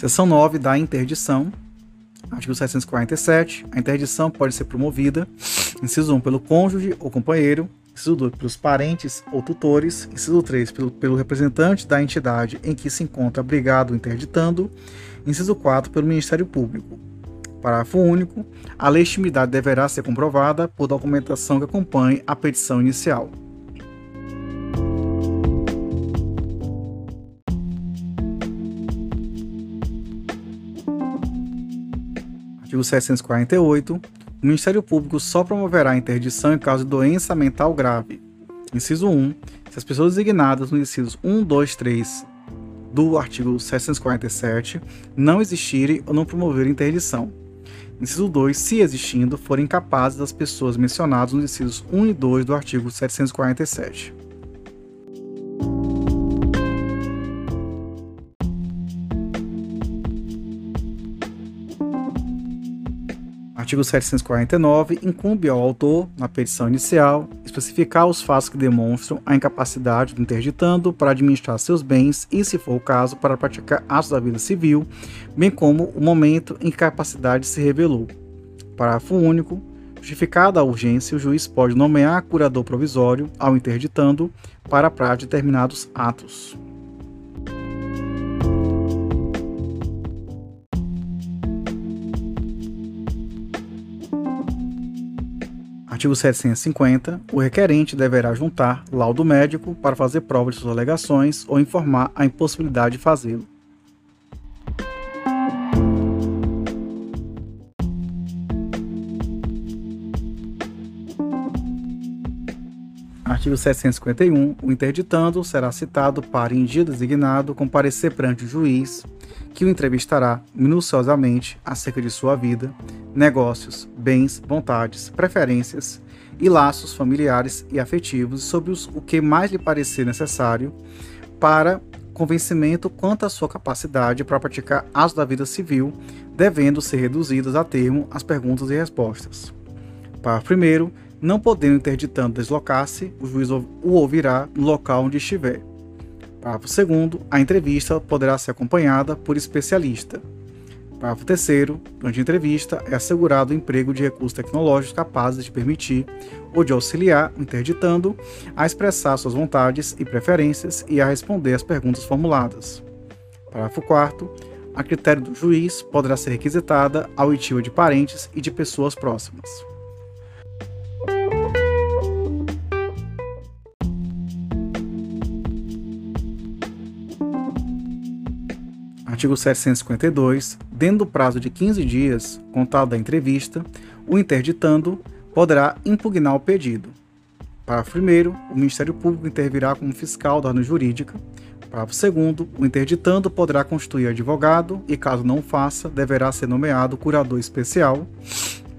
Seção 9 da interdição. Artigo 747. A interdição pode ser promovida, inciso 1, pelo cônjuge ou companheiro, inciso 2, pelos parentes ou tutores, inciso 3, pelo, pelo representante da entidade em que se encontra abrigado interditando, inciso 4, pelo Ministério Público. Parágrafo único. A legitimidade deverá ser comprovada por documentação que acompanhe a petição inicial. Artigo 748. O Ministério Público só promoverá interdição em caso de doença mental grave. Inciso 1. Se as pessoas designadas nos incisos 1, 2, 3 do artigo 747 não existirem ou não promoverem interdição. Inciso 2. Se existindo, forem capazes das pessoas mencionadas nos incisos 1 e 2 do artigo 747. Artigo 749. Incumbe ao autor, na petição inicial, especificar os fatos que demonstram a incapacidade do interditando para administrar seus bens e, se for o caso, para praticar atos da vida civil, bem como o momento em que a capacidade se revelou. Parágrafo único. Justificada a urgência, o juiz pode nomear curador provisório ao interditando para a de determinados atos. Artigo 750. O requerente deverá juntar laudo médico para fazer prova de suas alegações ou informar a impossibilidade de fazê-lo. Artigo 751. O interditando será citado para, em dia designado, comparecer perante o juiz, que o entrevistará minuciosamente acerca de sua vida, negócios, bens, vontades, preferências e laços familiares e afetivos sobre os, o que mais lhe parecer necessário para convencimento quanto à sua capacidade para praticar atos da vida civil, devendo ser reduzidas a termo as perguntas e respostas. Parágrafo 1 não podendo interditando deslocar-se, o juiz o ouvirá no local onde estiver. Parágrafo 2 a entrevista poderá ser acompanhada por especialista. Parágrafo 3 durante a entrevista é assegurado o emprego de recursos tecnológicos capazes de permitir ou de auxiliar interditando a expressar suas vontades e preferências e a responder às perguntas formuladas. Parágrafo 4 a critério do juiz poderá ser requisitada a oitiva de parentes e de pessoas próximas. Artigo 752. Dentro do prazo de 15 dias, contado da entrevista, o interditando poderá impugnar o pedido. Parágrafo 1. O Ministério Público intervirá como fiscal da ordem jurídica. Parágrafo 2. O interditando poderá constituir advogado e, caso não faça, deverá ser nomeado curador especial.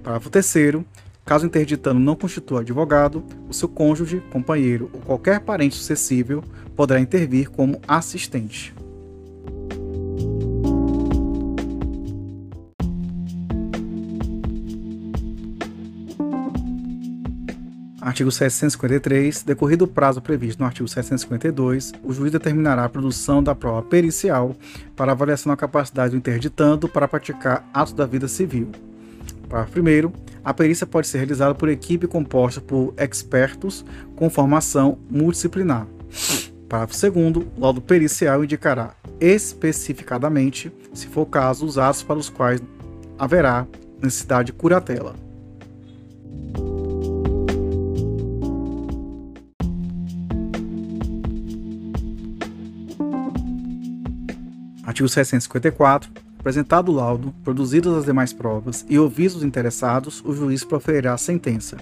Parágrafo 3. Caso o interditando não constitua advogado, o seu cônjuge, companheiro ou qualquer parente sucessível poderá intervir como assistente. Artigo 753. Decorrido o prazo previsto no artigo 752, o juiz determinará a produção da prova pericial para avaliação da capacidade do interditando para praticar atos da vida civil. Parágrafo 1. A perícia pode ser realizada por equipe composta por expertos com formação multidisciplinar. Parágrafo 2. O laudo pericial indicará especificadamente, se for o caso, os atos para os quais haverá necessidade de curatela. Artigo 754. Apresentado o laudo, produzidas as demais provas e ouvidos os interessados, o juiz proferirá a sentença.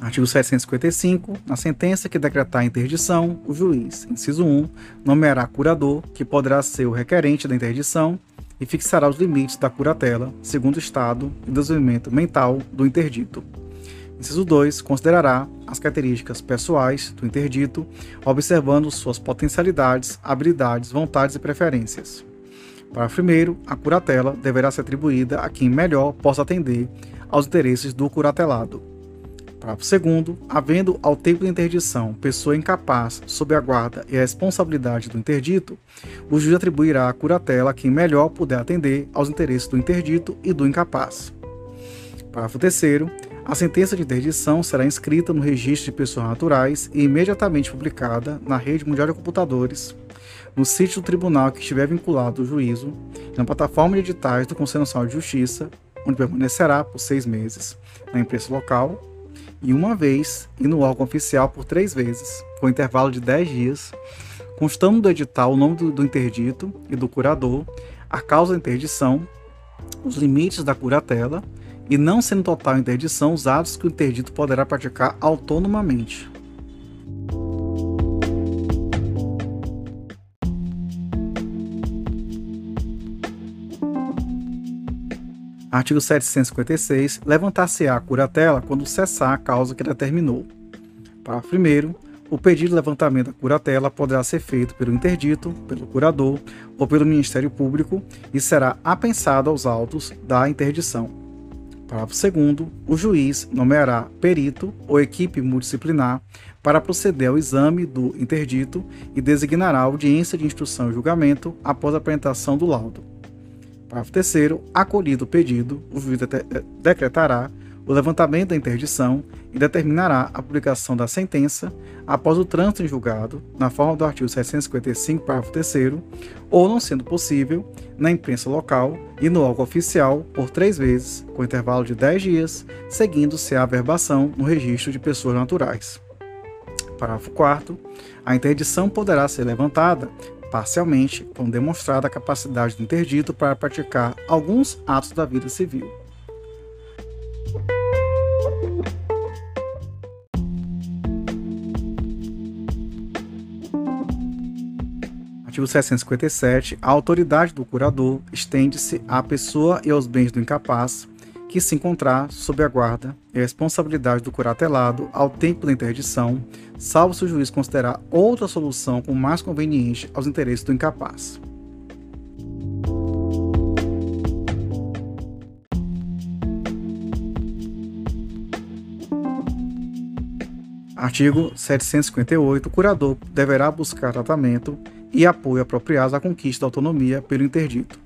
Artigo 755. Na sentença que decretar a interdição, o juiz, inciso 1, nomeará curador, que poderá ser o requerente da interdição, e fixará os limites da curatela, segundo o estado e desenvolvimento mental do interdito. Inciso 2. Considerará as características pessoais do interdito, observando suas potencialidades, habilidades, vontades e preferências. Parágrafo 1. A curatela deverá ser atribuída a quem melhor possa atender aos interesses do curatelado. Parágrafo segundo, havendo ao tempo da interdição pessoa incapaz sob a guarda e a responsabilidade do interdito, o juiz atribuirá a curatela a quem melhor puder atender aos interesses do interdito e do incapaz. Parágrafo terceiro, a sentença de interdição será inscrita no registro de pessoas naturais e imediatamente publicada na rede mundial de computadores, no sítio do tribunal que estiver vinculado ao juízo, na plataforma de editais do Conselho Nacional de Justiça, onde permanecerá por seis meses, na imprensa local e uma vez e no órgão oficial por três vezes, com intervalo de dez dias, constando do edital o nome do, do interdito e do curador, a causa da interdição, os limites da curatela e não sendo total interdição os atos que o interdito poderá praticar autonomamente. Artigo 756. Levantar-se-á a curatela quando cessar a causa que determinou. Parágrafo 1. O pedido de levantamento da curatela poderá ser feito pelo interdito, pelo curador ou pelo Ministério Público e será apensado aos autos da interdição. Parágrafo 2. O juiz nomeará perito ou equipe multidisciplinar para proceder ao exame do interdito e designará audiência de instrução e julgamento após a apresentação do laudo. Parágrafo 3 acolhido o pedido, o juiz decretará o levantamento da interdição e determinará a publicação da sentença após o trânsito em julgado, na forma do artigo 755, parágrafo 3 ou, não sendo possível, na imprensa local e no órgão oficial por três vezes, com intervalo de 10 dias, seguindo-se a averbação no registro de pessoas naturais. Parágrafo 4 a interdição poderá ser levantada parcialmente, quando demonstrada a capacidade do interdito para praticar alguns atos da vida civil. Artigo 757. A autoridade do curador estende-se à pessoa e aos bens do incapaz que se encontrar sob a guarda e a responsabilidade do curatelado ao tempo da interdição, salvo se o juiz considerar outra solução com mais conveniente aos interesses do incapaz. Artigo 758. O curador deverá buscar tratamento e apoio apropriados à conquista da autonomia pelo interdito.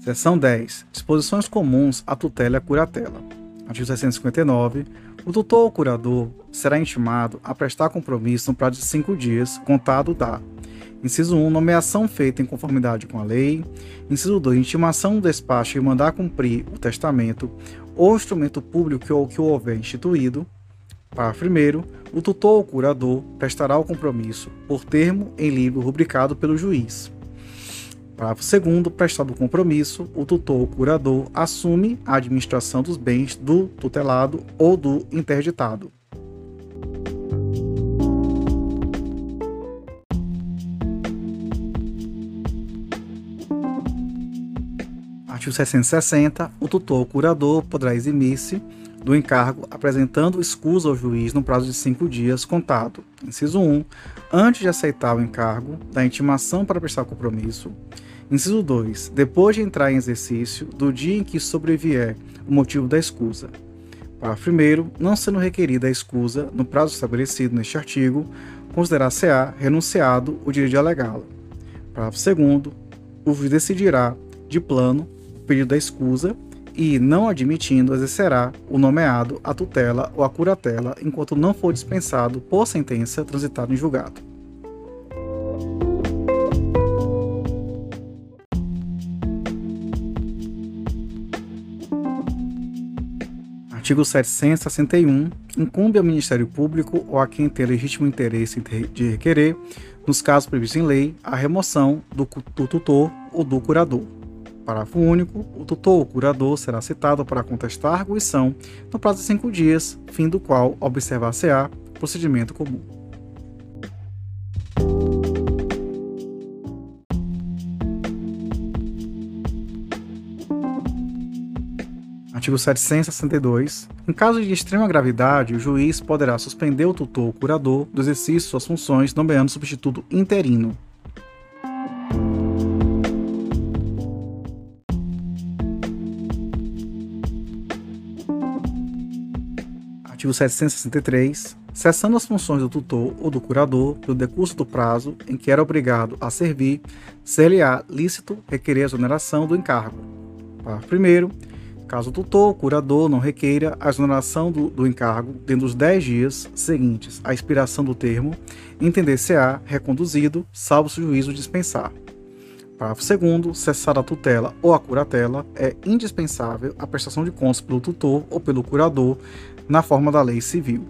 Seção 10. Disposições comuns à tutela e à curatela. Artigo 659. O tutor ou curador será intimado a prestar compromisso no prazo de cinco dias, contado da Inciso 1. Nomeação feita em conformidade com a lei. Inciso 2. Intimação do despacho e mandar cumprir o testamento ou instrumento público ou que houver instituído. Parágrafo 1. O tutor ou curador prestará o compromisso por termo em livro rubricado pelo juiz. Parágrafo 2. Prestado o compromisso, o tutor ou curador assume a administração dos bens do tutelado ou do interditado. Artigo 660. O tutor ou curador poderá eximir-se do encargo apresentando escusa ao juiz no prazo de cinco dias contado. Inciso 1. Antes de aceitar o encargo, da intimação para prestar compromisso, Inciso 2. Depois de entrar em exercício, do dia em que sobrevier o motivo da escusa. Parágrafo 1. Não sendo requerida a escusa no prazo estabelecido neste artigo, considerar-se-á renunciado o direito de alegá-la. Parágrafo 2. O juiz decidirá, de plano, pedido da escusa e, não admitindo, exercerá o nomeado, a tutela ou a curatela enquanto não for dispensado por sentença transitada em julgado. Artigo 761. Incumbe ao Ministério Público ou a quem tem legítimo interesse de requerer, nos casos previstos em lei, a remoção do, tutor ou do curador. Parágrafo único. O tutor ou curador será citado para contestar a arguição no prazo de cinco dias, fim do qual observar-se-á procedimento comum. Artigo 762. Em caso de extrema gravidade, o juiz poderá suspender o tutor ou curador do exercício de suas funções, nomeando substituto interino. Artigo 763. Cessando as funções do tutor ou do curador pelo decurso do prazo em que era obrigado a servir, ser-lhe-á lícito requerer a exoneração do encargo. Parágrafo 1. Caso o tutor ou curador não requeira a exoneração do, do encargo dentro dos 10 dias seguintes à expiração do termo, entender-se-á reconduzido, salvo se o juízo dispensar. Parágrafo 2. Cessar a tutela ou a curatela é indispensável a prestação de contas pelo tutor ou pelo curador na forma da lei civil.